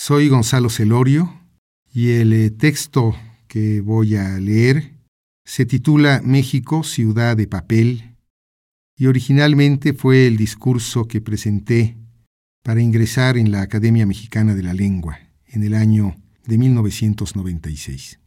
Soy Gonzalo Celorio y el eh, texto que voy a leer se titula México, ciudad de papel y originalmente fue el discurso que presenté para ingresar en la Academia Mexicana de la Lengua en el año de 1996.